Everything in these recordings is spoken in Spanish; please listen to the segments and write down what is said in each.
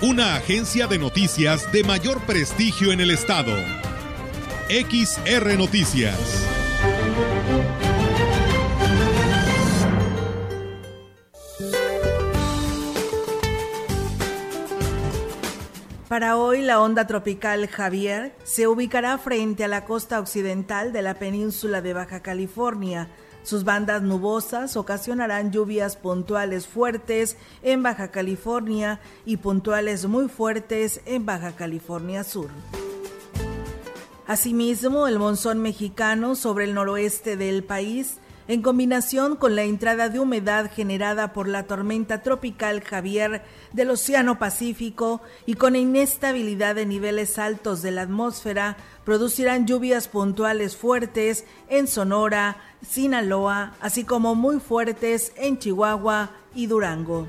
una agencia de noticias de mayor prestigio en el estado. XR Noticias. Para hoy, la onda tropical Javier se ubicará frente a la costa occidental de la península de Baja California sus bandas nubosas ocasionarán lluvias puntuales fuertes en Baja California y puntuales muy fuertes en Baja California Sur. Asimismo, el monzón mexicano sobre el noroeste del país en combinación con la entrada de humedad generada por la tormenta tropical Javier del Océano Pacífico y con inestabilidad de niveles altos de la atmósfera, producirán lluvias puntuales fuertes en Sonora, Sinaloa, así como muy fuertes en Chihuahua y Durango.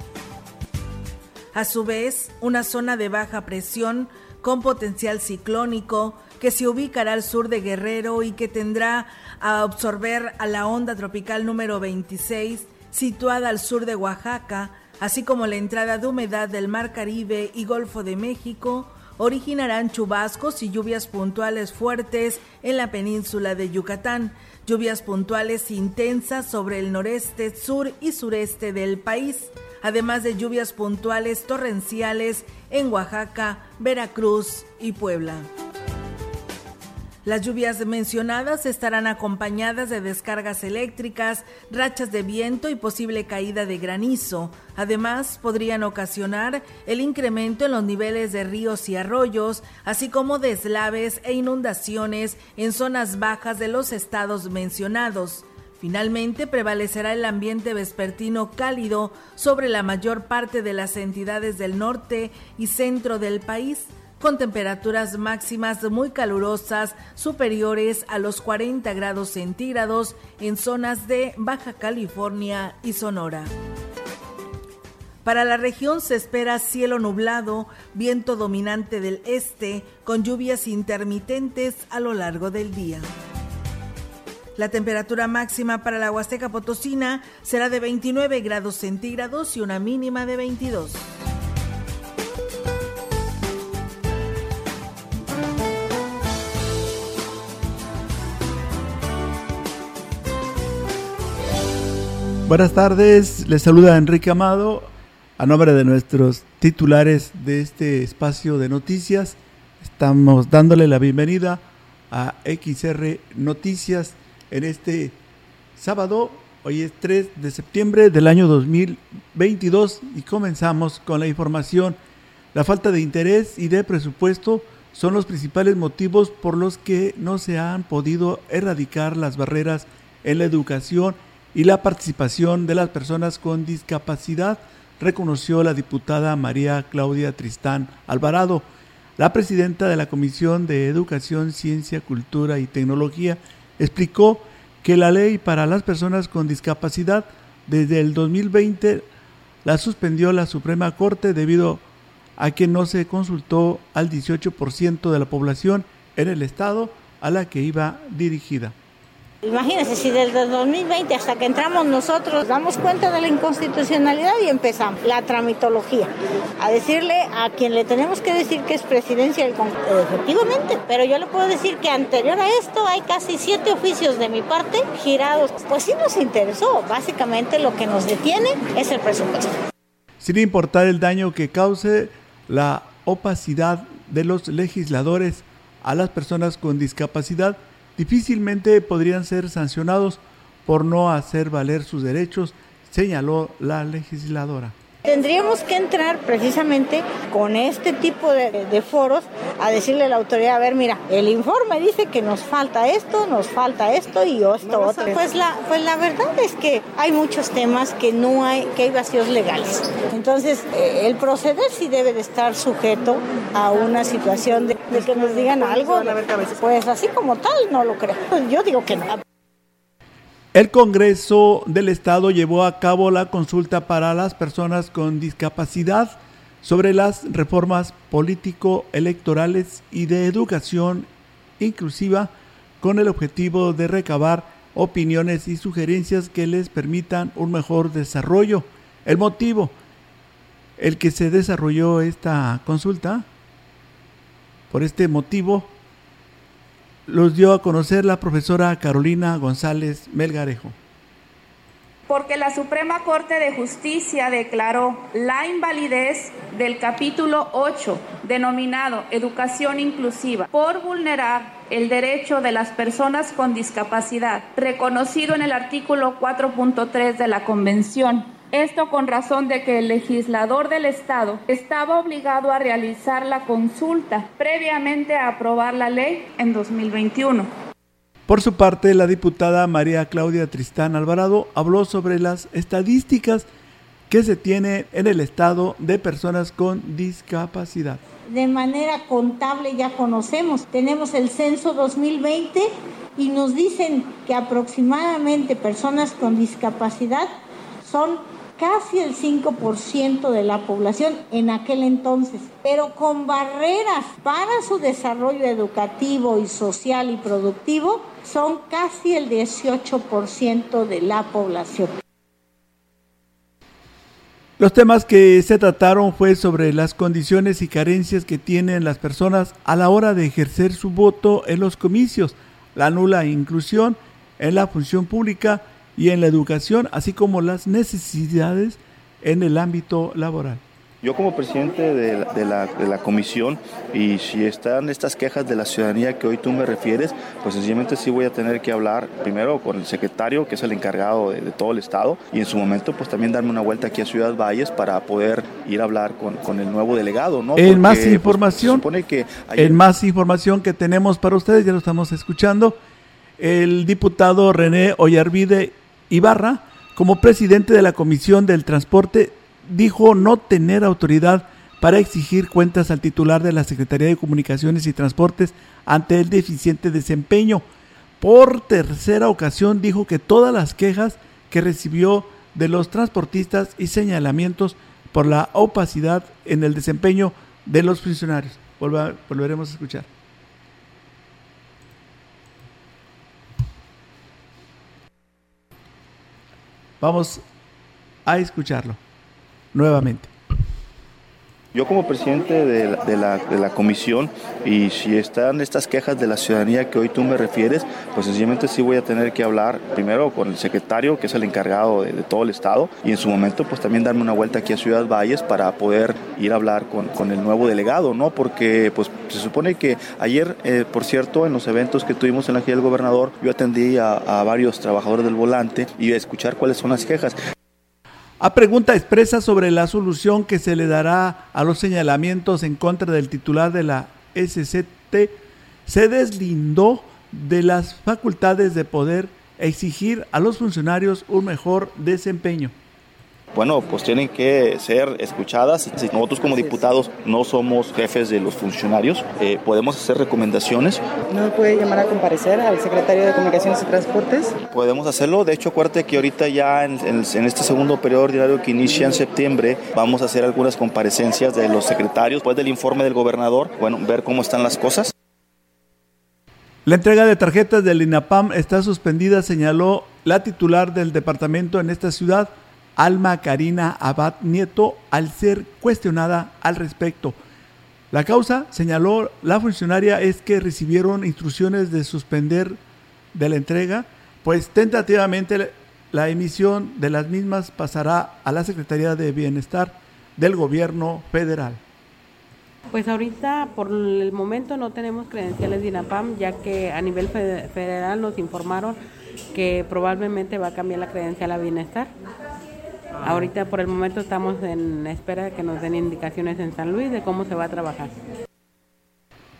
A su vez, una zona de baja presión con potencial ciclónico que se ubicará al sur de Guerrero y que tendrá a absorber a la onda tropical número 26 situada al sur de Oaxaca, así como la entrada de humedad del Mar Caribe y Golfo de México, originarán chubascos y lluvias puntuales fuertes en la península de Yucatán, lluvias puntuales intensas sobre el noreste, sur y sureste del país, además de lluvias puntuales torrenciales en Oaxaca, Veracruz y Puebla. Las lluvias mencionadas estarán acompañadas de descargas eléctricas, rachas de viento y posible caída de granizo. Además, podrían ocasionar el incremento en los niveles de ríos y arroyos, así como deslaves e inundaciones en zonas bajas de los estados mencionados. Finalmente prevalecerá el ambiente vespertino cálido sobre la mayor parte de las entidades del norte y centro del país con temperaturas máximas muy calurosas superiores a los 40 grados centígrados en zonas de Baja California y Sonora. Para la región se espera cielo nublado, viento dominante del este, con lluvias intermitentes a lo largo del día. La temperatura máxima para la Huasteca Potosina será de 29 grados centígrados y una mínima de 22. Buenas tardes, les saluda Enrique Amado a nombre de nuestros titulares de este espacio de noticias. Estamos dándole la bienvenida a XR Noticias en este sábado. Hoy es 3 de septiembre del año 2022 y comenzamos con la información. La falta de interés y de presupuesto son los principales motivos por los que no se han podido erradicar las barreras en la educación y la participación de las personas con discapacidad, reconoció la diputada María Claudia Tristán Alvarado. La presidenta de la Comisión de Educación, Ciencia, Cultura y Tecnología explicó que la ley para las personas con discapacidad desde el 2020 la suspendió la Suprema Corte debido a que no se consultó al 18% de la población en el estado a la que iba dirigida. Imagínense, si desde 2020 hasta que entramos nosotros damos cuenta de la inconstitucionalidad y empezamos la tramitología, a decirle a quien le tenemos que decir que es presidencia del efectivamente, pero yo le puedo decir que anterior a esto hay casi siete oficios de mi parte girados. Pues sí nos interesó, básicamente lo que nos detiene es el presupuesto. Sin importar el daño que cause la opacidad de los legisladores a las personas con discapacidad, difícilmente podrían ser sancionados por no hacer valer sus derechos, señaló la legisladora. Tendríamos que entrar precisamente con este tipo de, foros a decirle a la autoridad, a ver, mira, el informe dice que nos falta esto, nos falta esto y esto otro. Pues la, pues la verdad es que hay muchos temas que no hay, que hay vacíos legales. Entonces, eh, el proceder sí debe de estar sujeto a una situación de, de que nos digan algo. Pues así como tal, no lo creo. Yo digo que no. El Congreso del Estado llevó a cabo la consulta para las personas con discapacidad sobre las reformas político-electorales y de educación inclusiva con el objetivo de recabar opiniones y sugerencias que les permitan un mejor desarrollo. El motivo, el que se desarrolló esta consulta, por este motivo, los dio a conocer la profesora Carolina González Melgarejo. Porque la Suprema Corte de Justicia declaró la invalidez del capítulo 8, denominado Educación Inclusiva, por vulnerar el derecho de las personas con discapacidad, reconocido en el artículo 4.3 de la Convención esto con razón de que el legislador del Estado estaba obligado a realizar la consulta previamente a aprobar la ley en 2021. Por su parte, la diputada María Claudia Tristán Alvarado habló sobre las estadísticas que se tiene en el Estado de personas con discapacidad. De manera contable ya conocemos, tenemos el censo 2020 y nos dicen que aproximadamente personas con discapacidad son casi el 5% de la población en aquel entonces, pero con barreras para su desarrollo educativo y social y productivo, son casi el 18% de la población. Los temas que se trataron fue sobre las condiciones y carencias que tienen las personas a la hora de ejercer su voto en los comicios, la nula inclusión en la función pública y en la educación, así como las necesidades en el ámbito laboral. Yo como presidente de la, comisión y si están estas quejas de la ciudadanía que hoy tú me refieres, pues sencillamente sí voy a tener que hablar primero con el secretario, que es el encargado de, todo el estado, y en su momento pues también darme una vuelta aquí a Ciudad Valles para poder ir a hablar con, el nuevo delegado. ¿no? En más pues, información, que en más información que tenemos para ustedes, ya lo estamos escuchando, el diputado René Ollarvide Ibarra, como presidente de la Comisión del Transporte, dijo no tener autoridad para exigir cuentas al titular de la Secretaría de Comunicaciones y Transportes ante el deficiente desempeño. Por tercera ocasión dijo que todas las quejas que recibió de los transportistas y señalamientos por la opacidad en el desempeño de los funcionarios. volveremos a escuchar. Vamos a escucharlo nuevamente. Yo como presidente de la, comisión y si están estas quejas de la ciudadanía que hoy tú me refieres, pues sencillamente sí voy a tener que hablar primero con el secretario, que es el encargado de, todo el estado, y en su momento pues también darme una vuelta aquí a Ciudad Valles para poder ir a hablar con, el nuevo delegado, ¿no? Porque pues se supone que ayer, eh, por cierto, en los eventos que tuvimos en la gira del gobernador, yo atendí a, a varios trabajadores del volante y a escuchar cuáles son las quejas. A pregunta expresa sobre la solución que se le dará a los señalamientos en contra del titular de la SCT, se deslindó de las facultades de poder exigir a los funcionarios un mejor desempeño bueno, pues tienen que ser escuchadas. Nosotros como diputados no somos jefes de los funcionarios, eh, podemos hacer recomendaciones. ¿No puede llamar a comparecer al secretario de Comunicaciones y Transportes? Podemos hacerlo, de hecho acuérdate que ahorita ya en, en este segundo periodo ordinario que inicia en septiembre vamos a hacer algunas comparecencias de los secretarios, después del informe del gobernador, bueno, ver cómo están las cosas. La entrega de tarjetas del INAPAM está suspendida, señaló la titular del departamento en esta ciudad, Alma Karina Abad Nieto al ser cuestionada al respecto. La causa, señaló la funcionaria, es que recibieron instrucciones de suspender de la entrega, pues tentativamente la emisión de las mismas pasará a la Secretaría de Bienestar del Gobierno Federal. Pues ahorita por el momento no tenemos credenciales de INAPAM, ya que a nivel federal nos informaron que probablemente va a cambiar la credencial a Bienestar. Ahorita por el momento estamos en espera de que nos den indicaciones en San Luis de cómo se va a trabajar.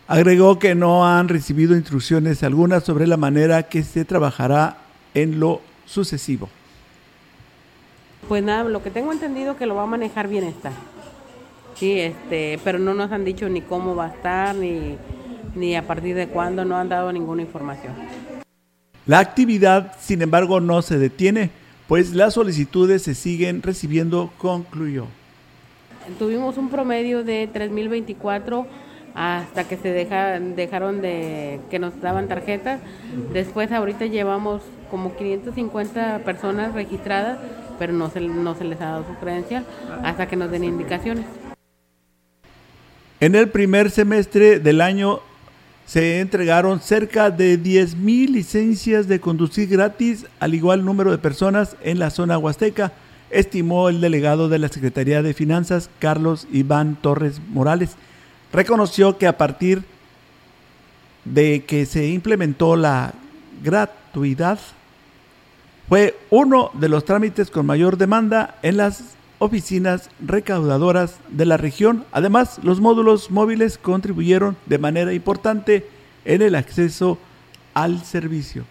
Agregó que no han recibido instrucciones algunas sobre la manera que se trabajará en lo sucesivo. Pues nada, lo que tengo entendido que lo va a manejar bienestar. Sí, este, pero no nos han dicho ni cómo va a estar, ni, ni a partir de cuándo, no han dado ninguna información. La actividad, sin embargo, no se detiene, pues las solicitudes se siguen recibiendo, concluyó. Tuvimos un promedio de 3.024 hasta que se deja, dejaron de que nos daban tarjetas. Después ahorita llevamos como 550 personas registradas, pero no se, no se les ha dado su creencia hasta que nos den indicaciones. En el primer semestre del año se entregaron cerca de 10.000 licencias de conducir gratis al igual número de personas en la zona huasteca, estimó el delegado de la Secretaría de Finanzas, Carlos Iván Torres Morales. Reconoció que a partir de que se implementó la gratuidad, fue uno de los trámites con mayor demanda en las oficinas recaudadoras de la región. Además, los módulos móviles contribuyeron de manera importante en el acceso al servicio.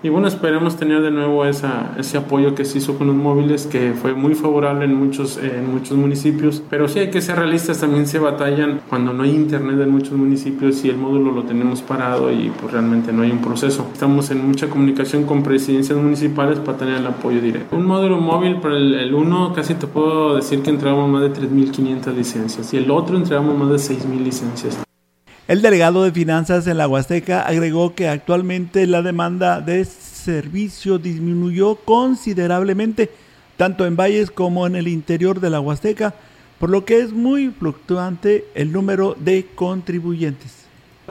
Y bueno, esperemos tener de nuevo esa, ese apoyo que se hizo con los móviles, que fue muy favorable en muchos, en muchos municipios. Pero sí hay que ser realistas, también se batallan cuando no hay internet en muchos municipios y el módulo lo tenemos parado y pues realmente no hay un proceso. Estamos en mucha comunicación con presidencias municipales para tener el apoyo directo. Un módulo móvil, para el, el uno casi te puedo decir que entregamos más de 3.500 licencias y el otro entregamos más de 6.000 licencias. El delegado de finanzas en la Huasteca agregó que actualmente la demanda de servicio disminuyó considerablemente, tanto en valles como en el interior de la Huasteca, por lo que es muy fluctuante el número de contribuyentes.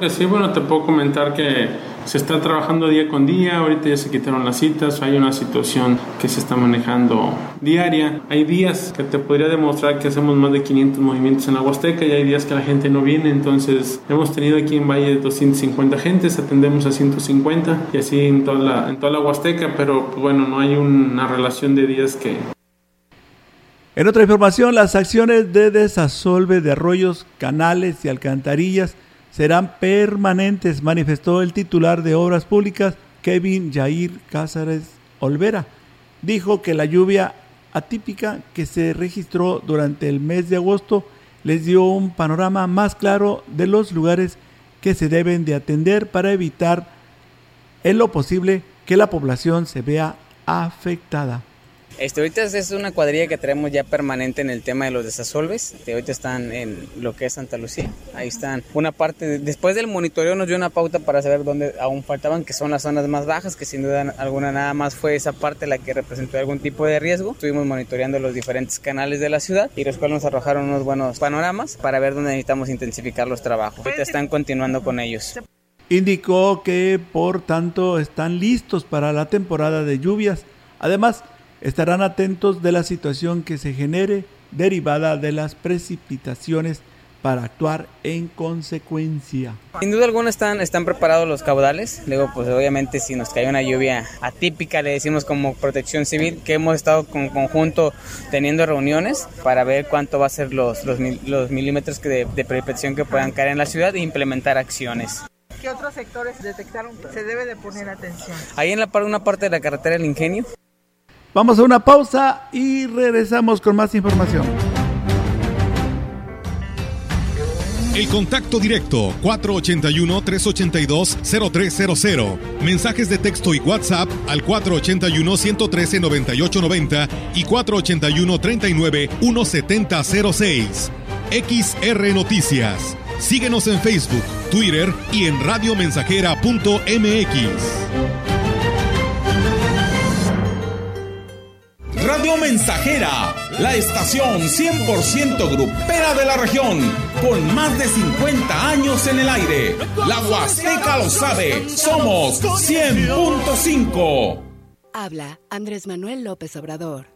Sí, bueno, te puedo comentar que se está trabajando día con día, ahorita ya se quitaron las citas, hay una situación que se está manejando diaria. Hay días que te podría demostrar que hacemos más de 500 movimientos en la Huasteca y hay días que la gente no viene, entonces hemos tenido aquí en Valle 250 gentes, atendemos a 150 y así en toda la, en toda la Huasteca, pero pues, bueno, no hay una relación de días que, en otra información, las acciones de desasolve de arroyos, canales y alcantarillas serán permanentes, manifestó el titular de Obras Públicas, Kevin Jair Cázares Olvera. Dijo que la lluvia atípica que se registró durante el mes de agosto les dio un panorama más claro de los lugares que se deben de atender para evitar en lo posible que la población se vea afectada. Este, ahorita es una cuadrilla que tenemos ya permanente en el tema de los desasolves. Este, ahorita están en lo que es Santa Lucía. Ahí están. Una parte, después del monitoreo nos dio una pauta para saber dónde aún faltaban, que son las zonas más bajas, que sin duda alguna nada más fue esa parte la que representó algún tipo de riesgo. Estuvimos monitoreando los diferentes canales de la ciudad y los cuales nos arrojaron unos buenos panoramas para ver dónde necesitamos intensificar los trabajos. Ahorita están continuando con ellos. Indicó que por tanto están listos para la temporada de lluvias. Además, estarán atentos de la situación que se genere derivada de las precipitaciones para actuar en consecuencia. Sin duda alguna están, están preparados los caudales. Luego, pues obviamente si nos cae una lluvia atípica, le decimos como protección civil, que hemos estado con conjunto teniendo reuniones para ver cuánto va a ser los, los, los milímetros de, de precipitación que puedan caer en la ciudad e implementar acciones. ¿Qué otros sectores detectaron se debe de poner atención? Ahí en la, una parte de la carretera del Ingenio, Vamos a una pausa y regresamos con más información. El contacto directo 481-382-0300. Mensajes de texto y WhatsApp al 481-113-9890 y 481-39-1706. XR Noticias. Síguenos en Facebook, Twitter y en radiomensajera.mx. Radio Mensajera, la estación 100% grupera de la región, con más de 50 años en el aire. La Huasteca lo sabe, somos 100.5. Habla Andrés Manuel López Obrador.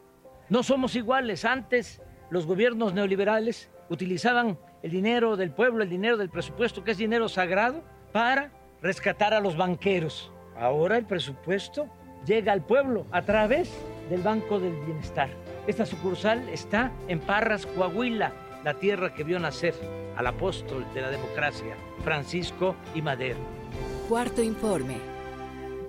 No somos iguales. Antes los gobiernos neoliberales utilizaban el dinero del pueblo, el dinero del presupuesto, que es dinero sagrado, para rescatar a los banqueros. Ahora el presupuesto llega al pueblo a través del Banco del Bienestar. Esta sucursal está en Parras, Coahuila, la tierra que vio nacer al apóstol de la democracia, Francisco y Madero. Cuarto informe.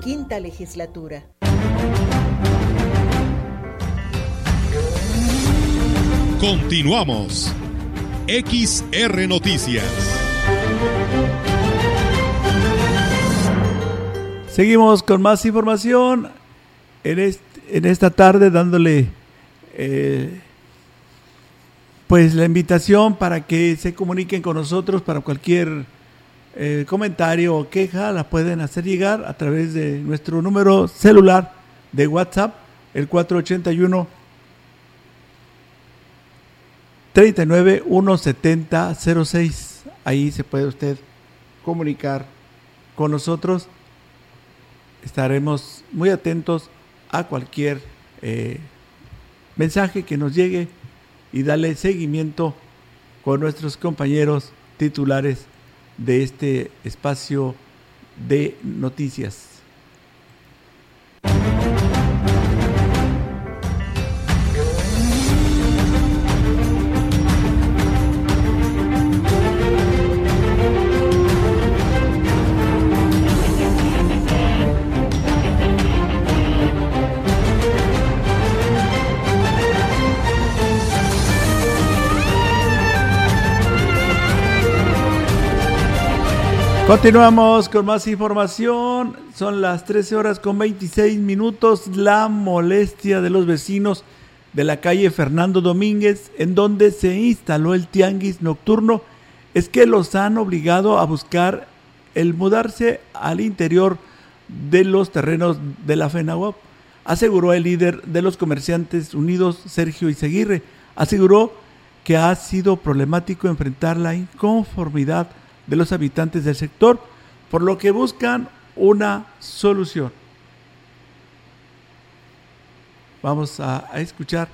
quinta legislatura. Continuamos. XR Noticias. Seguimos con más información en, en esta tarde dándole eh, pues la invitación para que se comuniquen con nosotros para cualquier eh, comentario o queja la pueden hacer llegar a través de nuestro número celular de WhatsApp, el 481 39 170 06. Ahí se puede usted comunicar con nosotros. Estaremos muy atentos a cualquier eh, mensaje que nos llegue y darle seguimiento con nuestros compañeros titulares de este espacio de noticias. Continuamos con más información. Son las 13 horas con 26 minutos. La molestia de los vecinos de la calle Fernando Domínguez, en donde se instaló el tianguis nocturno, es que los han obligado a buscar el mudarse al interior de los terrenos de la FENAWAP, aseguró el líder de los comerciantes unidos, Sergio Izaguirre. Aseguró que ha sido problemático enfrentar la inconformidad de los habitantes del sector, por lo que buscan una solución. Vamos a, escuchar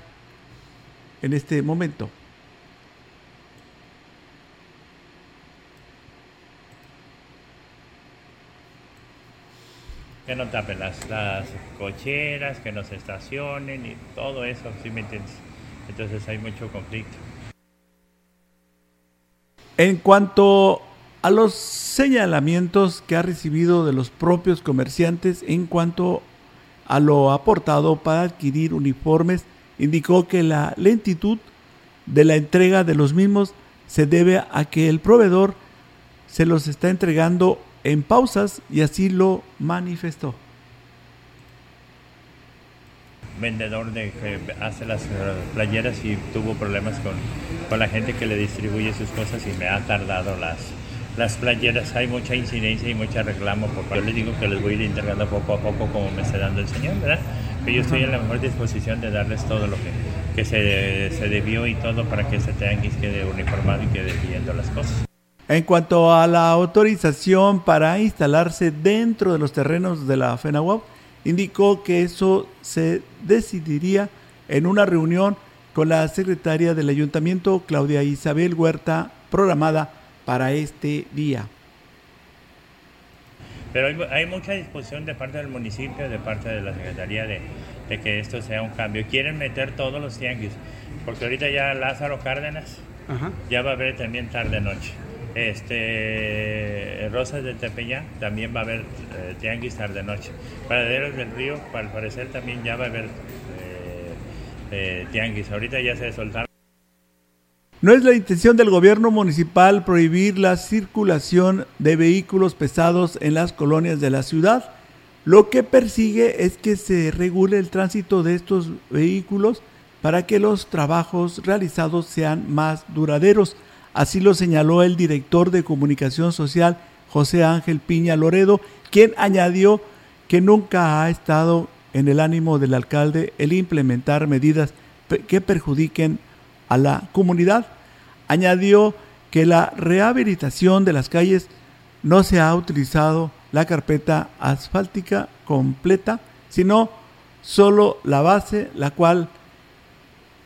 en este momento. que no tapen las, las, cocheras, que no se estacionen y todo eso, ¿sí me entiendes? Entonces hay mucho conflicto. En cuanto a los señalamientos que ha recibido de los propios comerciantes en cuanto a lo aportado para adquirir uniformes, indicó que la lentitud de la entrega de los mismos se debe a que el proveedor se los está entregando en pausas y así lo manifestó. Vendedor de que hace las eh, playeras y tuvo problemas con, con la gente que le distribuye sus cosas y me ha tardado las, las playeras hay mucha incidencia y mucho reclamo. Por yo les digo que les voy a ir integrando poco a poco como me está dando el Señor, ¿verdad? Pero yo estoy en la mejor disposición de darles todo lo que, que se, se debió y todo para que ese que quede uniformado y quede viendo las cosas. En cuanto a la autorización para instalarse dentro de los terrenos de la FENAWAP, indicó que eso se decidiría en una reunión con la secretaria del ayuntamiento, Claudia Isabel Huerta, programada para este día. Pero hay, mucha disposición de parte del municipio, de parte de la Secretaría de, que esto sea un cambio. Quieren meter todos los tianguis, porque ahorita ya Lázaro Cárdenas ya va a haber también tarde-noche. Este, Rosas de Tepeyac también va a haber eh, tianguis tarde-noche. Paraderos del Río, al parecer también ya va a haber eh, eh, tianguis. Ahorita ya se soltaron. No es la intención del gobierno municipal prohibir la circulación de vehículos pesados en las colonias de la ciudad. Lo que persigue es que se regule el tránsito de estos vehículos para que los trabajos realizados sean más duraderos. Así lo señaló el director de comunicación social José Ángel Piña Loredo, quien añadió que nunca ha estado en el ánimo del alcalde el implementar medidas que perjudiquen a la comunidad. Añadió que la rehabilitación de las calles no se ha utilizado la carpeta asfáltica completa, sino solo la base, la cual,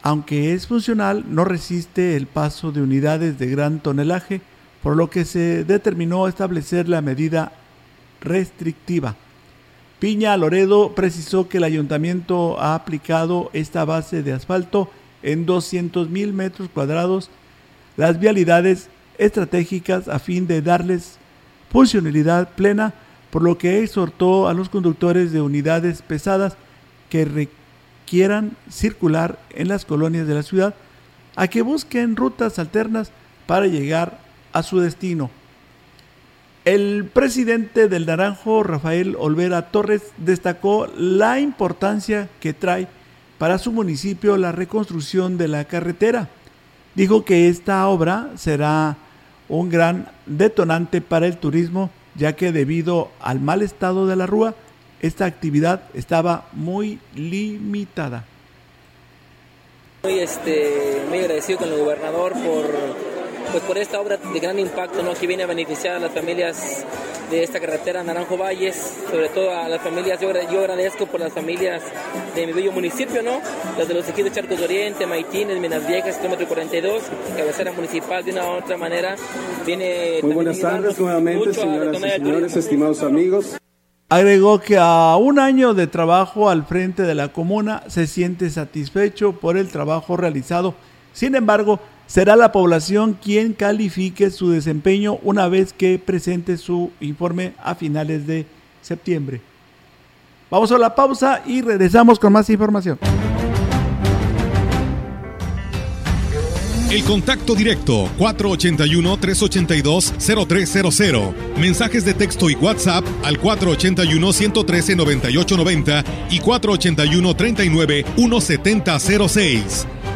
aunque es funcional, no resiste el paso de unidades de gran tonelaje, por lo que se determinó establecer la medida restrictiva. Piña Loredo precisó que el ayuntamiento ha aplicado esta base de asfalto en 200 mil metros cuadrados, las vialidades estratégicas a fin de darles funcionalidad plena, por lo que exhortó a los conductores de unidades pesadas que requieran circular en las colonias de la ciudad a que busquen rutas alternas para llegar a su destino. El presidente del Naranjo, Rafael Olvera Torres, destacó la importancia que trae para su municipio la reconstrucción de la carretera. Dijo que esta obra será un gran detonante para el turismo, ya que debido al mal estado de la rúa, esta actividad estaba muy limitada. Muy, este, muy agradecido con el gobernador por pues por esta obra de gran impacto ¿no? que viene a beneficiar a las familias de esta carretera Naranjo Valles, sobre todo a las familias, yo, agradezco por las familias de mi bello municipio, ¿no? Las de los equipos de Charcos de Oriente, Maitines, Minas Viejas, kilómetro 42, cabecera municipal de una u otra manera viene... Muy buenas tardes nuevamente, señoras y señores, estimados amigos. Agregó que a un año de trabajo al frente de la comuna se siente satisfecho por el trabajo realizado. Sin embargo, será la población quien califique su desempeño una vez que presente su informe a finales de septiembre. Vamos a la pausa y regresamos con más información. El contacto directo 481-382-0300. Mensajes de texto y WhatsApp al 481-113-9890 y 481-39-1706.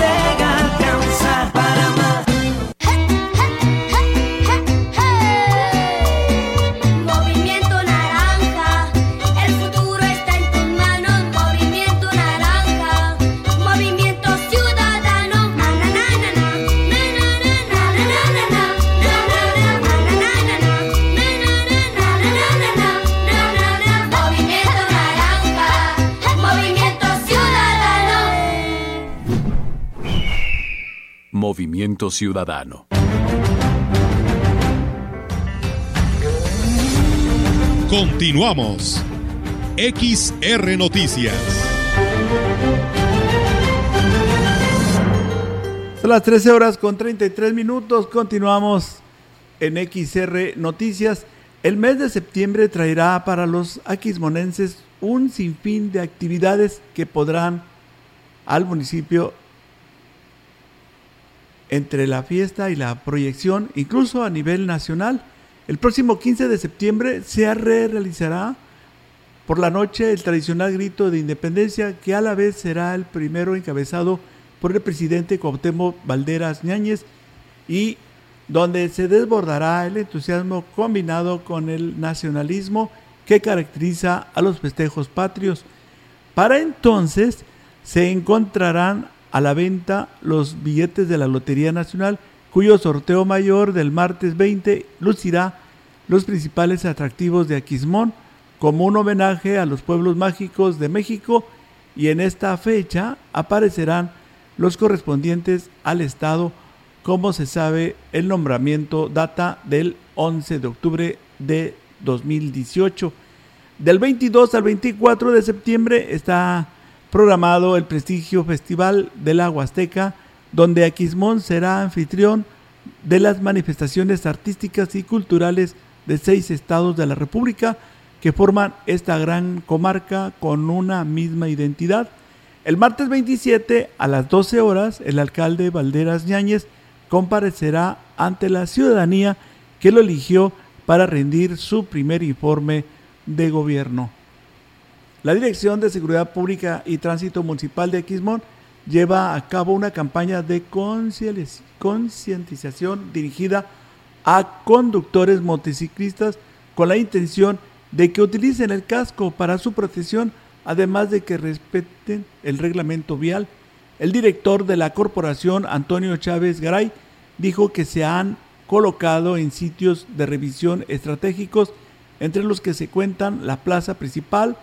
alcanza Movimiento Ciudadano. Continuamos. XR Noticias. Son las 13 horas con 33 minutos. Continuamos en XR Noticias. El mes de septiembre traerá para los aquismonenses un sinfín de actividades que podrán al municipio entre la fiesta y la proyección, incluso a nivel nacional. El próximo 15 de septiembre se realizará por la noche el tradicional grito de independencia que a la vez será el primero encabezado por el presidente Cuauhtémoc Valderas Ñáñez y donde se desbordará el entusiasmo combinado con el nacionalismo que caracteriza a los festejos patrios. Para entonces se encontrarán a la venta los billetes de la Lotería Nacional, cuyo sorteo mayor del martes 20 lucirá los principales atractivos de Aquismón como un homenaje a los pueblos mágicos de México y en esta fecha aparecerán los correspondientes al estado. Como se sabe, el nombramiento data del 11 de octubre de 2018. Del 22 al 24 de septiembre está programado el prestigio Festival de la Huasteca, donde Aquismón será anfitrión de las manifestaciones artísticas y culturales de seis estados de la República que forman esta gran comarca con una misma identidad. El martes 27 a las 12 horas, el alcalde Valderas Ñáñez comparecerá ante la ciudadanía que lo eligió para rendir su primer informe de gobierno. La Dirección de Seguridad Pública y Tránsito Municipal de Aquismón lleva a cabo una campaña de concientización dirigida a conductores motociclistas con la intención de que utilicen el casco para su protección, además de que respeten el reglamento vial. El director de la corporación, Antonio Chávez Garay, dijo que se han colocado en sitios de revisión estratégicos, entre los que se cuentan la plaza principal,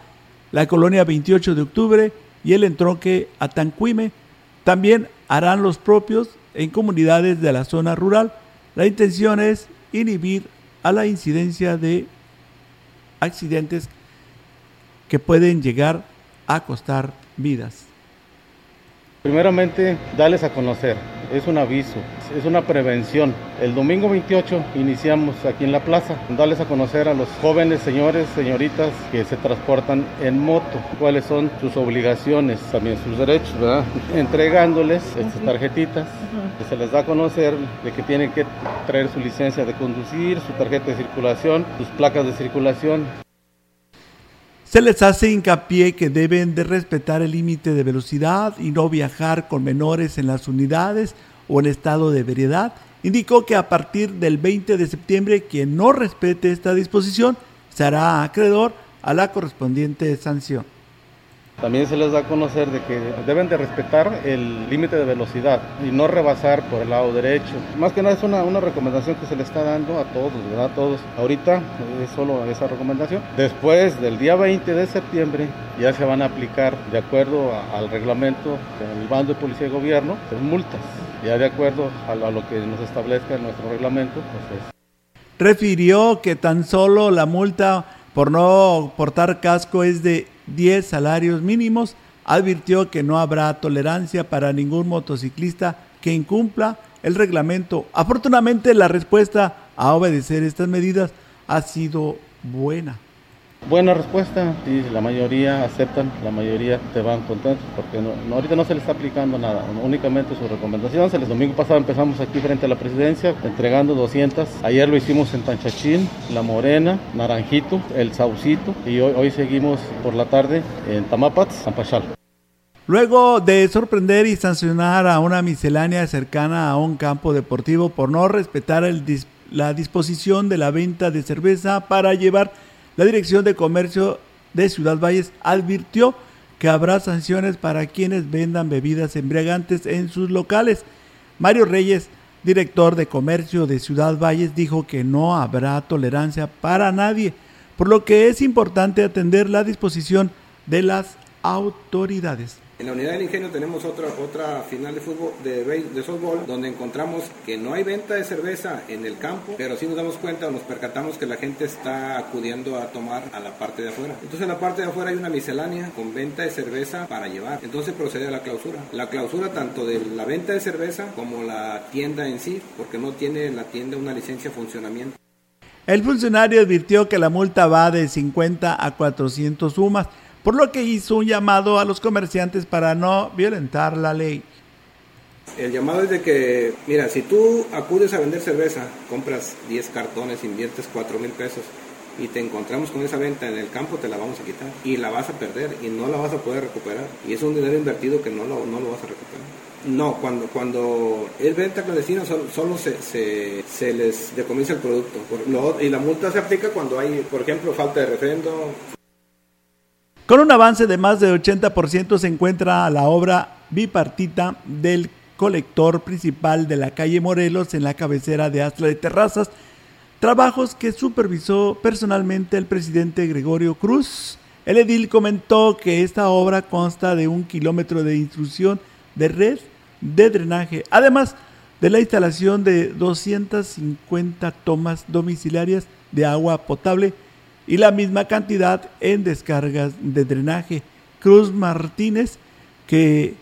la colonia 28 de octubre y el entronque Atancuime. También harán los propios en comunidades de la zona rural. La intención es inhibir a la incidencia de accidentes que pueden llegar a costar vidas. Primeramente, darles a conocer, es un aviso, es una prevención. El domingo 28 iniciamos aquí en la plaza, darles a conocer a los jóvenes señores, señoritas que se transportan en moto, cuáles son sus obligaciones, también sus derechos, ¿verdad? Entregándoles estas tarjetitas, que se les da a conocer de que tienen que traer su licencia de conducir, su tarjeta de circulación, sus placas de circulación. Se les hace hincapié que deben de respetar el límite de velocidad y no viajar con menores en las unidades o en estado de ebriedad. Indicó que a partir del 20 de septiembre quien no respete esta disposición será acreedor a la correspondiente sanción. También se les da a conocer de que deben de respetar el límite de velocidad y no rebasar por el lado derecho. Más que nada es una, una recomendación que se le está dando a todos, ¿verdad? A todos. Ahorita es solo esa recomendación. Después del día 20 de septiembre ya se van a aplicar de acuerdo a, al reglamento del bando de policía y gobierno, pues, multas. Ya de acuerdo a, a lo que nos establezca en nuestro reglamento, pues es Refirió que tan solo la multa por no portar casco es de 10 salarios mínimos. Advirtió que no habrá tolerancia para ningún motociclista que incumpla el reglamento. Afortunadamente la respuesta a obedecer estas medidas ha sido buena. Buena respuesta, sí, la mayoría aceptan, la mayoría te van contentos porque no, no- ahorita no se les está aplicando nada, únicamente su recomendación. El domingo pasado empezamos aquí frente a la presidencia entregando 200. Ayer lo hicimos en Tanchachín, La Morena, Naranjito, El Saucito y hoy, hoy seguimos por la tarde en Tamapats, Zampachal. Luego de sorprender y sancionar a una miscelánea cercana a un campo deportivo por no respetar el dis- la disposición de la venta de cerveza para llevar, la Dirección de Comercio de Ciudad Valles advirtió que habrá sanciones para quienes vendan bebidas embriagantes en sus locales. Mario Reyes, director de Comercio de Ciudad Valles, dijo que no habrá tolerancia para nadie, por lo que es importante atender la disposición de las autoridades. En la unidad del ingenio tenemos otra, otra final de fútbol, de, softball, donde encontramos que no hay venta de cerveza en el campo, pero sí nos damos cuenta o nos percatamos que la gente está acudiendo a tomar a la parte de afuera. Entonces en la parte de afuera hay una miscelánea con venta de cerveza para llevar. Entonces procede a la clausura. La clausura tanto de la venta de cerveza como la tienda en sí, porque no tiene la tienda una licencia de funcionamiento. El funcionario advirtió que la multa va de 50 a 400 sumas por lo que hizo un llamado a los comerciantes para no violentar la ley. El llamado es de que, mira, si tú acudes a vender cerveza, compras 10 cartones, inviertes 4 mil pesos y te encontramos con esa venta en el campo, te la vamos a quitar y la vas a perder y no la vas a poder recuperar. Y es un dinero invertido que no lo, no lo vas a recuperar. No, cuando, cuando es venta clandestina solo, solo se, se, se les decomisa el producto. Y la multa se aplica cuando hay, por ejemplo, falta de refrendo, Con un avance de más de 80% se encuentra la obra bipartita del colector principal de la calle Morelos en la cabecera de Astra de Terrazas, trabajos que supervisó personalmente el presidente Gregorio Cruz. El edil comentó que esta obra consta de un kilómetro de intrusión de red de drenaje, además de la instalación de 250 tomas domiciliarias de agua potable y la misma cantidad en descargas de drenaje. Cruz Martínez, que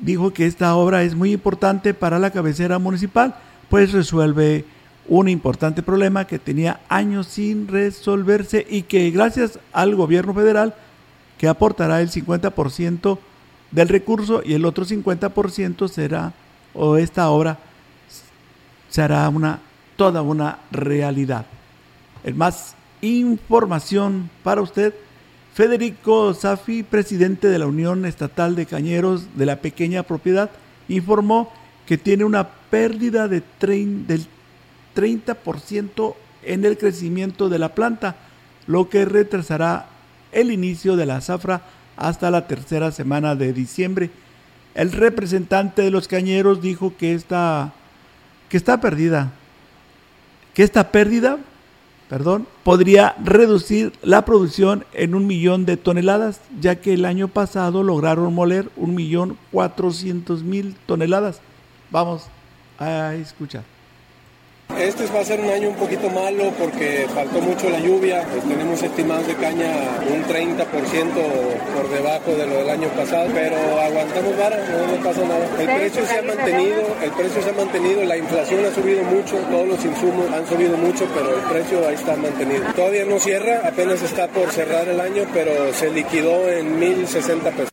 dijo que esta obra es muy importante para la cabecera municipal, pues resuelve un importante problema que tenía años sin resolverse y que gracias al gobierno federal, que aportará el 50% del recurso y el otro 50% será, o esta obra será una, toda una realidad. El más información para usted. Federico Safi, presidente de la Unión Estatal de Cañeros de la Pequeña Propiedad, informó que tiene una pérdida de del 30% en el crecimiento de la planta, lo que retrasará el inicio de la zafra hasta la tercera semana de diciembre. El representante de los cañeros dijo que está, que está perdida, que esta pérdida perdón, podría reducir la producción en un millón de toneladas, ya que el año pasado lograron moler un millón cuatrocientos mil toneladas. Vamos a escuchar. Este va a ser un año un poquito malo porque faltó mucho la lluvia. Pues tenemos estimados de caña un 30% por debajo de lo del año pasado, pero aguantamos vara, no, no pasa nada. El precio se ha mantenido, el precio se ha mantenido, la inflación ha subido mucho, todos los insumos han subido mucho, pero el precio ahí está mantenido. Todavía no cierra, apenas está por cerrar el año, pero se liquidó en 1060 pesos.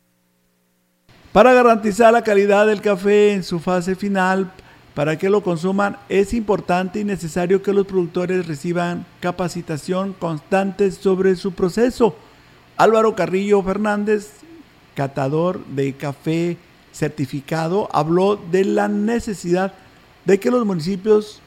Para garantizar la calidad del café en su fase final, para que lo consuman, es importante y necesario que los productores reciban capacitación constante sobre su proceso. Álvaro Carrillo Fernández, catador de café certificado, habló de la necesidad de que los municipios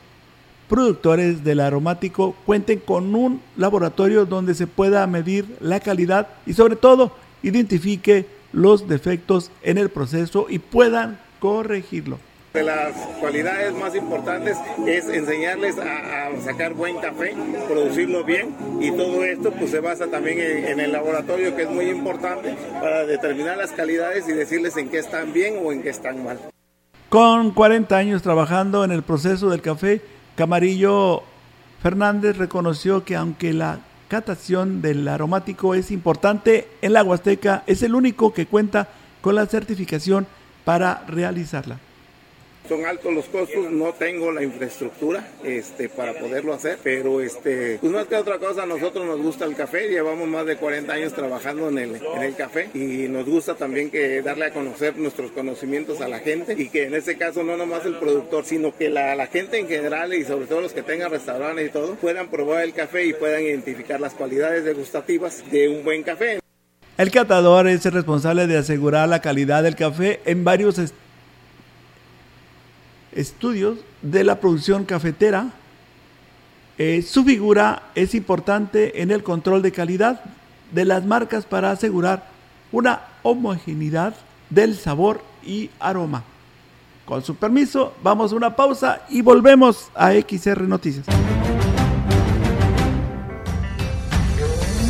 productores del aromático cuenten con un laboratorio donde se pueda medir la calidad y sobre todo identifique los defectos en el proceso y puedan corregirlo. De las cualidades más importantes es enseñarles a, sacar buen café, producirlo bien y todo esto pues se basa también en, en el laboratorio que es muy importante para determinar las calidades y decirles en qué están bien o en qué están mal. Con 40 años trabajando en el proceso del café, Camarillo Fernández reconoció que aunque la catación del aromático es importante, en la Huasteca es el único que cuenta con la certificación para realizarla. Son altos los costos, no tengo la infraestructura este, para poderlo hacer, pero este, pues más que otra cosa, a nosotros nos gusta el café, llevamos más de 40 años trabajando en el, en el café y nos gusta también que darle a conocer nuestros conocimientos a la gente y que en este caso no nomás el productor, sino que la, la gente en general y sobre todo los que tengan restaurantes y todo, puedan probar el café y puedan identificar las cualidades degustativas de un buen café. El catador es el responsable de asegurar la calidad del café en varios est- estudios de la producción cafetera. Eh, su figura es importante en el control de calidad de las marcas para asegurar una homogeneidad del sabor y aroma. Con su permiso, vamos a una pausa y volvemos a XR Noticias.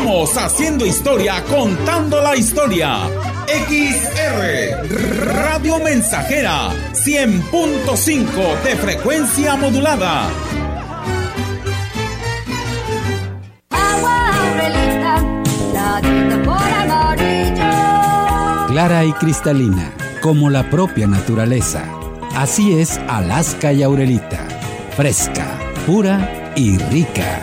Estamos haciendo historia, contando la historia. XR Radio Mensajera 100.5 de frecuencia modulada. Agua Aurelita, la tinta por amarillo. Clara y cristalina, como la propia naturaleza. Así es Alaska y Aurelita. Fresca, pura y rica.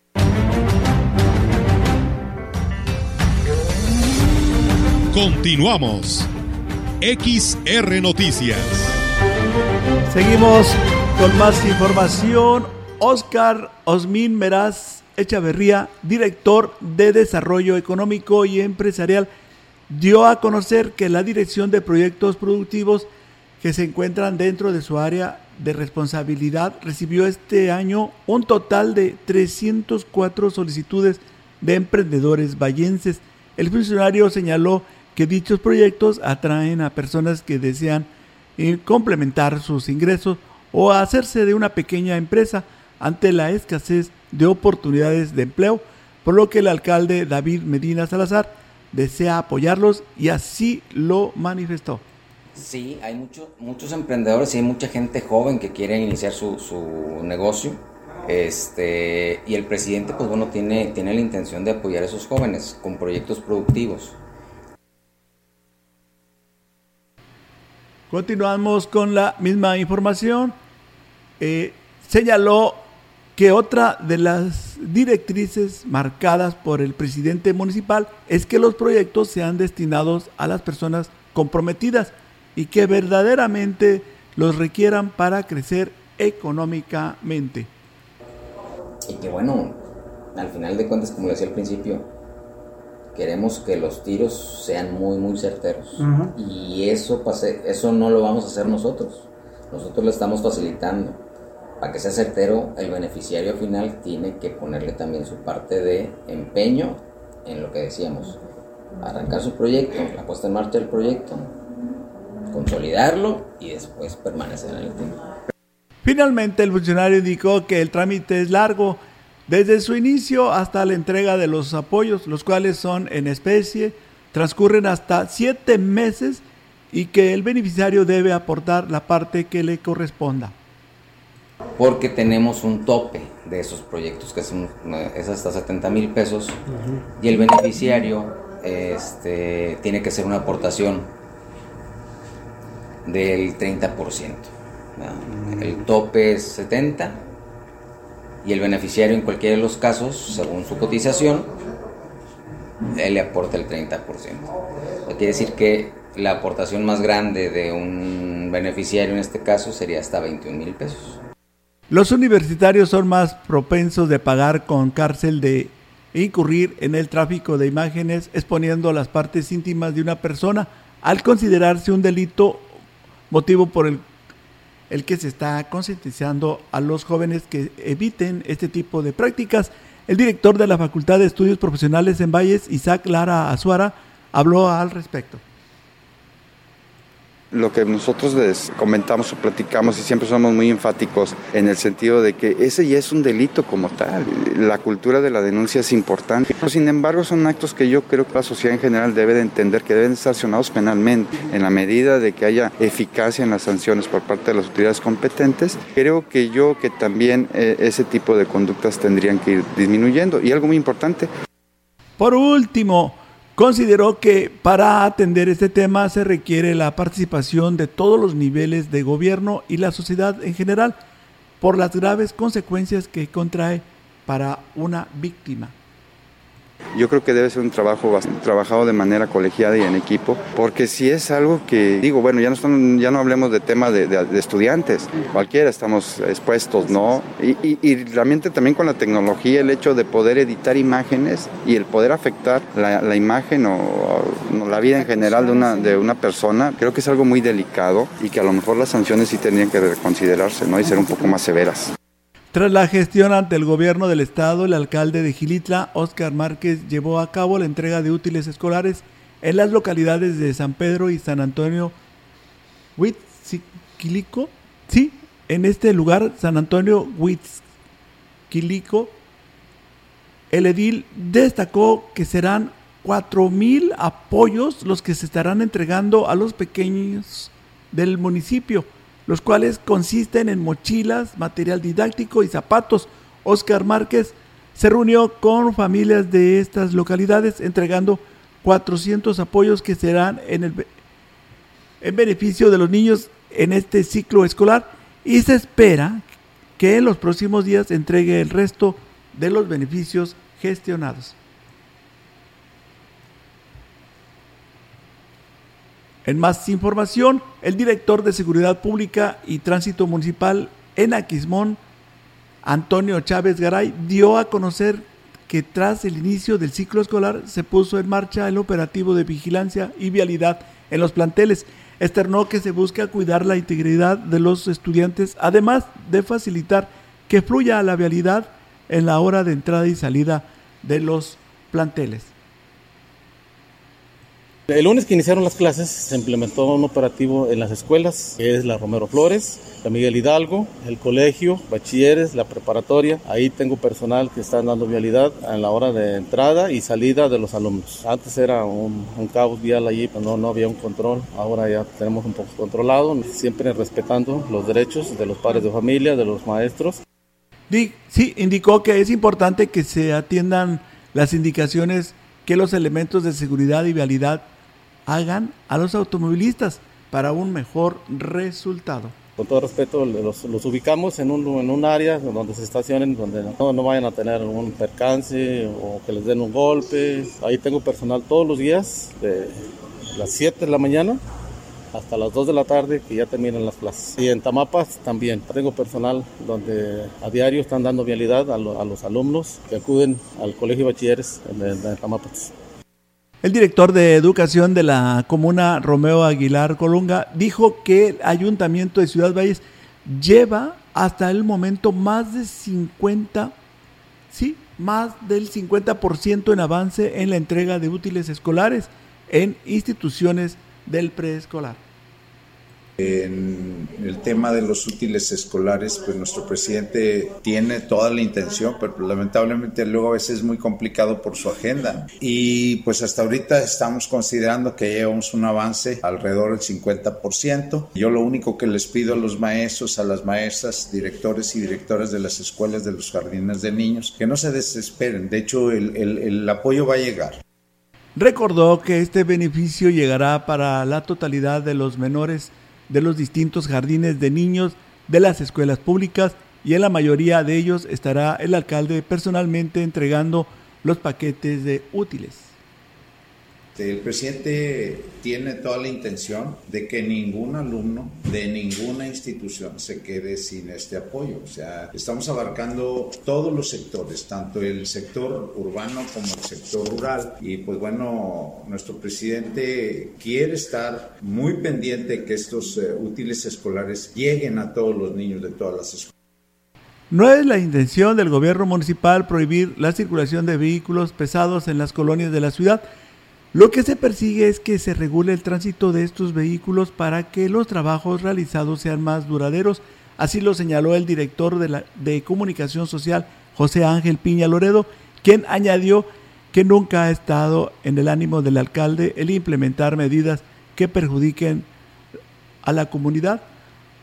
Continuamos. XR Noticias. Seguimos con más información. Oscar Osmin Meraz Echaverría, director de Desarrollo Económico y Empresarial, dio a conocer que la Dirección de Proyectos Productivos que se encuentran dentro de su área de responsabilidad recibió este año un total de 304 solicitudes de emprendedores vallenses. El funcionario señaló que dichos proyectos atraen a personas que desean eh, complementar sus ingresos o hacerse de una pequeña empresa ante la escasez de oportunidades de empleo, por lo que el alcalde David Medina Salazar desea apoyarlos y así lo manifestó. Sí, hay mucho, muchos emprendedores y hay mucha gente joven que quiere iniciar su, su negocio. Este, y el presidente, pues bueno, tiene, tiene la intención de apoyar a esos jóvenes con proyectos productivos. Continuamos con la misma información. Eh, señaló que otra de las directrices marcadas por el presidente municipal es que los proyectos sean destinados a las personas comprometidas y que verdaderamente los requieran para crecer económicamente. Y que bueno, al final de cuentas, como decía al principio, queremos que los tiros sean muy, muy certeros. Ujú. Y eso, pase, eso no lo vamos a hacer nosotros. Nosotros le estamos facilitando. Para que sea certero, el beneficiario final tiene que ponerle también su parte de empeño en lo que decíamos. Arrancar su proyecto, la puesta en marcha del proyecto, consolidarlo y después permanecer en el tiempo. Finalmente, el funcionario indicó que el trámite es largo desde su inicio hasta la entrega de los apoyos, los cuales son en especie, transcurren hasta siete meses y que el beneficiario debe aportar la parte que le corresponda. Porque tenemos un tope de esos proyectos, que es, hasta 70 mil pesos, y el beneficiario este, tiene que hacer una aportación del 30%. ¿no? El tope es 70 y el beneficiario en cualquiera de los casos, según su cotización, él le aporta el 30%. Eso quiere decir que la aportación más grande de un beneficiario en este caso sería hasta 21 mil pesos. Los universitarios son más propensos de pagar con cárcel de incurrir en el tráfico de imágenes exponiendo las partes íntimas de una persona al considerarse un delito motivo por el, el que se está concientizando a los jóvenes que eviten este tipo de prácticas. El director de la Facultad de Estudios Profesionales en Valles, Isaac Lara Azuara, habló al respecto. Lo que nosotros les comentamos o platicamos y siempre somos muy enfáticos en el sentido de que ese ya es un delito como tal. La cultura de la denuncia es importante. Pero, sin embargo, son actos que yo creo que la sociedad en general debe de entender que deben estar sancionados penalmente. En la medida de que haya eficacia en las sanciones por parte de las autoridades competentes, creo que yo que también eh, ese tipo de conductas tendrían que ir disminuyendo. Y algo muy importante, Por último, consideró que para atender este tema se requiere la participación de todos los niveles de gobierno y la sociedad en general por las graves consecuencias que contrae para una víctima. Yo creo que debe ser un trabajo trabajado de manera colegiada y en equipo, porque si es algo que, digo, bueno, ya no, están, ya no hablemos de tema de, estudiantes, cualquiera estamos expuestos, ¿no? Y, y, y, realmente también con la tecnología, el hecho de poder editar imágenes y el poder afectar la, imagen o, o, la vida en general de una, de una persona, creo que es algo muy delicado y que a lo mejor las sanciones sí tendrían que reconsiderarse, ¿no? Y ser un poco más severas. Tras la gestión ante el gobierno del estado, el alcalde de Gilitla, Óscar Márquez, llevó a cabo la entrega de útiles escolares en las localidades de San Pedro y San Antonio Huitzquilico. Sí, en este lugar, San Antonio Huitzquilico, el edil destacó que serán cuatro mil apoyos los que se estarán entregando a los pequeños del municipio los cuales consisten en mochilas, material didáctico y zapatos. Oscar Márquez se reunió con familias de estas localidades entregando 400 apoyos que serán en, el, en beneficio de los niños en este ciclo escolar y se espera que en los próximos días entregue el resto de los beneficios gestionados. En más información, el director de Seguridad Pública y Tránsito Municipal en Aquismón, Antonio Chávez Garay, dio a conocer que tras el inicio del ciclo escolar se puso en marcha el operativo de vigilancia y vialidad en los planteles. Externó que se busca cuidar la integridad de los estudiantes, además de facilitar que fluya la vialidad en la hora de entrada y salida de los planteles. El lunes que iniciaron las clases se implementó un operativo en las escuelas, que es la Romero Flores, la Miguel Hidalgo, el colegio, bachilleres, la preparatoria. Ahí tengo personal que está dando vialidad en la hora de entrada y salida de los alumnos. Antes era un, caos vial allí, pero no, no había un control. Ahora ya tenemos un poco controlado, siempre respetando los derechos de los padres de familia, de los maestros. Sí, indicó que es importante que se atiendan las indicaciones que los elementos de seguridad y vialidad hagan a los automovilistas para un mejor resultado. Con todo respeto, los, ubicamos en un, en un, área donde se estacionen, donde no, no vayan a tener un percance o que les den un golpe. Ahí tengo personal todos los días, de las 7 de la mañana hasta las 2 de la tarde que ya terminan las clases. Y en Tamapas también tengo personal donde a diario están dando vialidad a, lo, a los alumnos que acuden al colegio de bachilleres en, en Tamapas. El director de educación de la comuna, Romeo Aguilar Colunga, dijo que el ayuntamiento de Ciudad Valles lleva hasta el momento más de 50, sí, más del 50% en avance en la entrega de útiles escolares en instituciones del preescolar. En el tema de los útiles escolares, pues nuestro presidente tiene toda la intención, pero lamentablemente luego a veces es muy complicado por su agenda. Y pues hasta ahorita estamos considerando que llevamos un avance alrededor del 50%. Yo lo único que les pido a los maestros, a las maestras, directores y directoras de las escuelas de los jardines de niños, que no se desesperen. De hecho, el, el, el apoyo va a llegar. Recordó que este beneficio llegará para la totalidad de los menores de los distintos jardines de niños de las escuelas públicas y en la mayoría de ellos estará el alcalde personalmente entregando los paquetes de útiles. El presidente tiene toda la intención de que ningún alumno de ninguna institución se quede sin este apoyo. O sea, estamos abarcando todos los sectores, tanto el sector urbano como el sector rural. Y pues bueno, nuestro presidente quiere estar muy pendiente de que estos uh, útiles escolares lleguen a todos los niños de todas las escuelas. No es la intención del gobierno municipal prohibir la circulación de vehículos pesados en las colonias de la ciudad. Lo que se persigue es que se regule el tránsito de estos vehículos para que los trabajos realizados sean más duraderos. Así lo señaló el director de, la, comunicación social, José Ángel Piña Loredo, quien añadió que nunca ha estado en el ánimo del alcalde el implementar medidas que perjudiquen a la comunidad.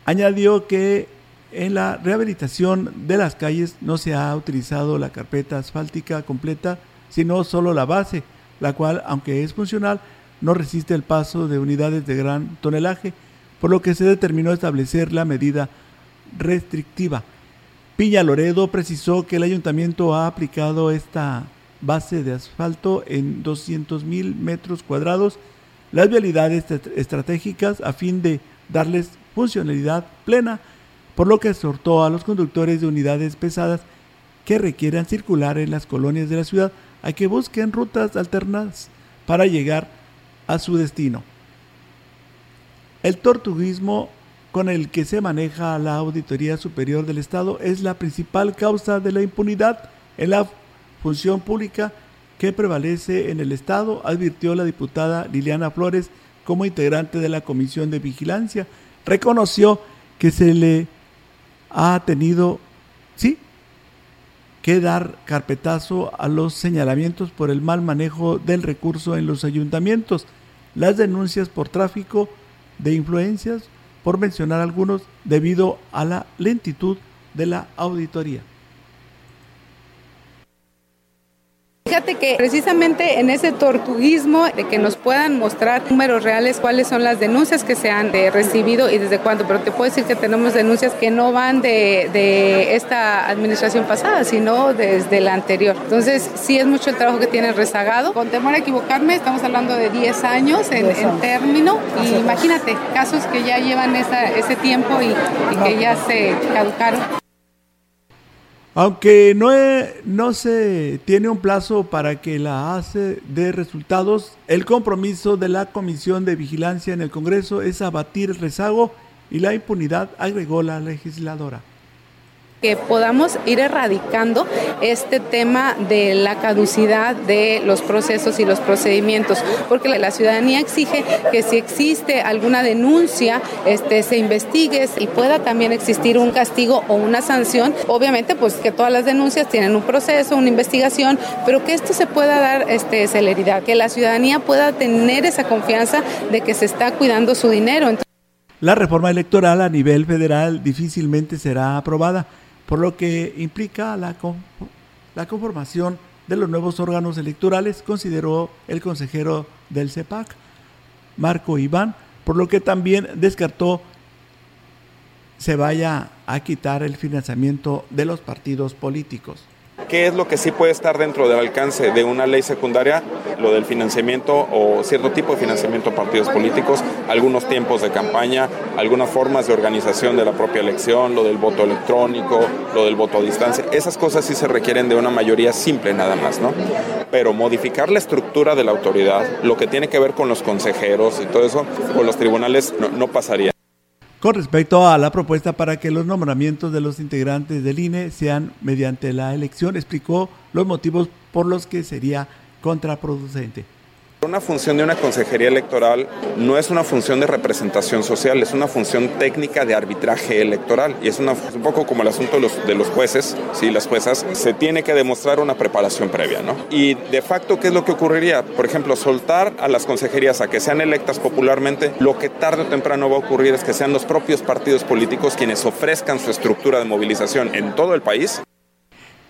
Añadió que en la rehabilitación de las calles no se ha utilizado la carpeta asfáltica completa, sino solo la base la cual, aunque es funcional, no resiste el paso de unidades de gran tonelaje, por lo que se determinó establecer la medida restrictiva. Piña Loredo precisó que el ayuntamiento ha aplicado esta base de asfalto en 200 mil metros cuadrados las vialidades estratégicas a fin de darles funcionalidad plena, por lo que exhortó a los conductores de unidades pesadas que requieran circular en las colonias de la ciudad a que busquen rutas alternas para llegar a su destino. El tortuguismo con el que se maneja la Auditoría Superior del Estado es la principal causa de la impunidad en la función pública que prevalece en el Estado, advirtió la diputada Liliana Flores como integrante de la Comisión de Vigilancia. Reconoció que se le ha tenido, sí, que dar carpetazo a los señalamientos por el mal manejo del recurso en los ayuntamientos, las denuncias por tráfico de influencias, por mencionar algunos, debido a la lentitud de la auditoría. Fíjate que precisamente en ese tortuguismo de que nos puedan mostrar números reales cuáles son las denuncias que se han eh, recibido y desde cuándo, pero te puedo decir que tenemos denuncias que no van de, de, esta administración pasada, sino desde la anterior. Entonces sí es mucho el trabajo que tiene rezagado. Con temor a equivocarme, estamos hablando de 10 años en, en término y imagínate, casos que ya llevan esa, ese tiempo y, y que ya se caducaron. Aunque no, no se tiene un plazo para que la ACE dé resultados, el compromiso de la Comisión de Vigilancia en el Congreso es abatir el rezago y la impunidad, agregó la legisladora que podamos ir erradicando este tema de la caducidad de los procesos y los procedimientos, porque la ciudadanía exige que si existe alguna denuncia, este, se investigue y pueda también existir un castigo o una sanción. Obviamente, pues que todas las denuncias tienen un proceso, una investigación, pero que esto se pueda dar este, celeridad, que la ciudadanía pueda tener esa confianza de que se está cuidando su dinero. La reforma electoral a nivel federal difícilmente será aprobada por lo que implica la, la conformación de los nuevos órganos electorales, consideró el consejero del CEPAC, Marco Iván, por lo que también descartó se vaya a quitar el financiamiento de los partidos políticos. ¿Qué es lo que sí puede estar dentro del alcance de una ley secundaria? Lo del financiamiento o cierto tipo de financiamiento a partidos políticos, algunos tiempos de campaña, algunas formas de organización de la propia elección, lo del voto electrónico, lo del voto a distancia. Esas cosas sí se requieren de una mayoría simple nada más, ¿no? Pero modificar la estructura de la autoridad, lo que tiene que ver con los consejeros y todo eso, con los tribunales no, no pasaría. Con respecto a la propuesta para que los nombramientos de los integrantes del INE sean mediante la elección, explicó los motivos por los que sería contraproducente. Una función de una consejería electoral no es una función de representación social, es una función técnica de arbitraje electoral y es, una, un poco como el asunto de los, de los jueces, sí, las juezas, se tiene que demostrar una preparación previa, ¿no? Y de facto, ¿qué es lo que ocurriría? Por ejemplo, soltar a las consejerías a que sean electas popularmente, lo que tarde o temprano va a ocurrir es que sean los propios partidos políticos quienes ofrezcan su estructura de movilización en todo el país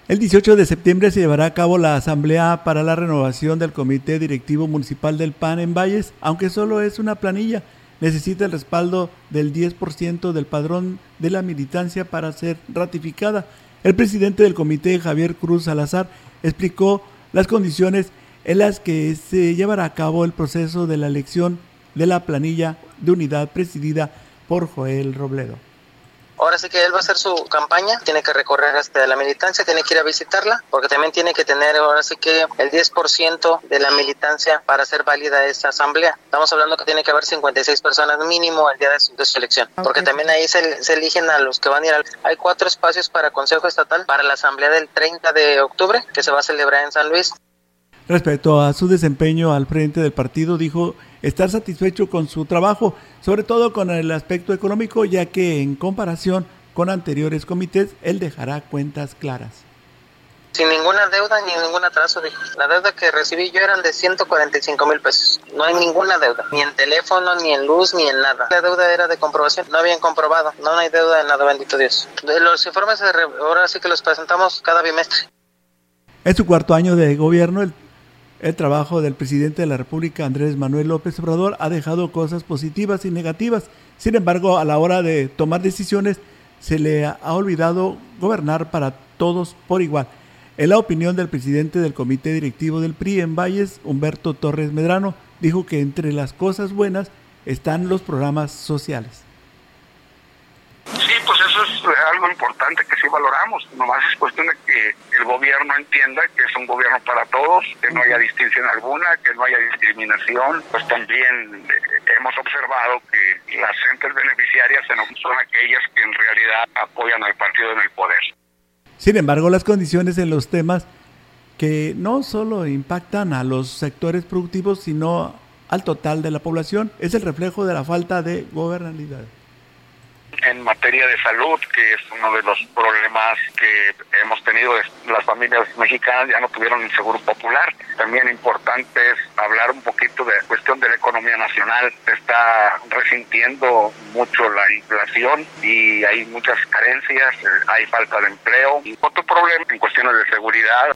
el 18 de septiembre se llevará a cabo la asamblea para la renovación del Comité Directivo Municipal del PAN en Valles, aunque solo es una planilla. Necesita el respaldo del 10% del padrón de la militancia para ser ratificada. El presidente del comité, Javier Cruz Salazar, explicó las condiciones en las que se llevará a cabo el proceso de la elección de la planilla de unidad presidida por Joel Robledo. Ahora sí que él va a hacer su campaña, tiene que recorrer hasta la militancia, tiene que ir a visitarla, porque también tiene que tener ahora sí que el 10% de la militancia para hacer válida esta asamblea. Estamos hablando que tiene que haber 56 personas mínimo el día de su, de su elección, porque también ahí se, se, eligen a los que van a ir al... Hay cuatro espacios para Consejo Estatal para la asamblea del 30 de octubre, que se va a celebrar en San Luis. Respecto a su desempeño al frente del partido, dijo estar satisfecho con su trabajo, sobre todo con el aspecto económico, ya que en comparación con anteriores comités, él dejará cuentas claras. Sin ninguna deuda ni ningún atraso. La deuda que recibí yo eran de 145 mil pesos. No hay ninguna deuda, ni en teléfono, ni en luz, ni en nada. La deuda era de comprobación, no habían comprobado. No, no hay deuda en nada, bendito Dios. Los informes ahora sí que los presentamos cada bimestre. En su cuarto año de gobierno, el el trabajo del presidente de la República, Andrés Manuel López Obrador, ha dejado cosas positivas y negativas. Sin embargo, a la hora de tomar decisiones, se le ha olvidado gobernar para todos por igual. En la opinión del presidente del comité directivo del PRI en Valles, Humberto Torres Medrano, dijo que entre las cosas buenas están los programas sociales. Sí, pues eso es algo importante que sí valoramos. Nomás es cuestión de que el gobierno entienda que es un gobierno para todos, que no haya distinción alguna, que no haya discriminación. Pues también eh, hemos observado que las gentes beneficiarias son aquellas que en realidad apoyan al partido en el poder. Sin embargo, las condiciones en los temas que no solo impactan a los sectores productivos, sino al total de la población, es el reflejo de la falta de gobernabilidad en materia de salud, que es uno de los problemas que hemos tenido. Las familias mexicanas ya no tuvieron el seguro popular. También importante es hablar un poquito de la cuestión de la economía nacional. Está resintiendo mucho la inflación y hay muchas carencias, hay falta de empleo. Y otro problema en cuestiones de seguridad.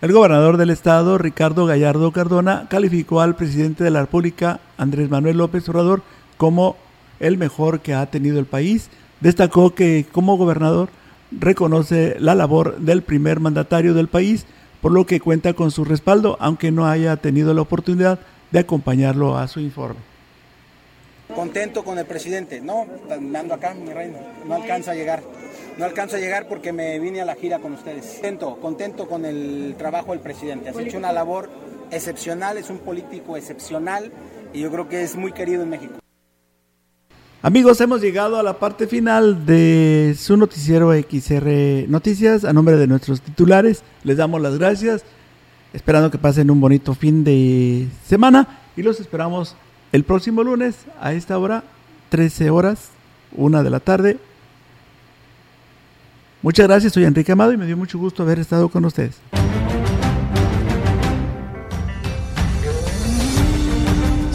El gobernador del estado, Ricardo Gallardo Cardona, calificó al presidente de la República, Andrés Manuel López Obrador, como el mejor que ha tenido el país. Destacó que como gobernador reconoce la labor del primer mandatario del país, por lo que cuenta con su respaldo, aunque no haya tenido la oportunidad de acompañarlo a su informe. Contento con el presidente, no, me ando acá, mi reino, no alcanza a llegar, no alcanza a llegar porque me vine a la gira con ustedes. Contento, contento con el trabajo del presidente, has hecho una labor excepcional, es un político excepcional y yo creo que es muy querido en México. Amigos, hemos llegado a la parte final de su noticiero XR Noticias. A nombre de nuestros titulares, les damos las gracias, esperando que pasen un bonito fin de semana y los esperamos el próximo lunes a esta hora, 13 horas, 1 de la tarde. Muchas gracias, soy Enrique Amado y me dio mucho gusto haber estado con ustedes.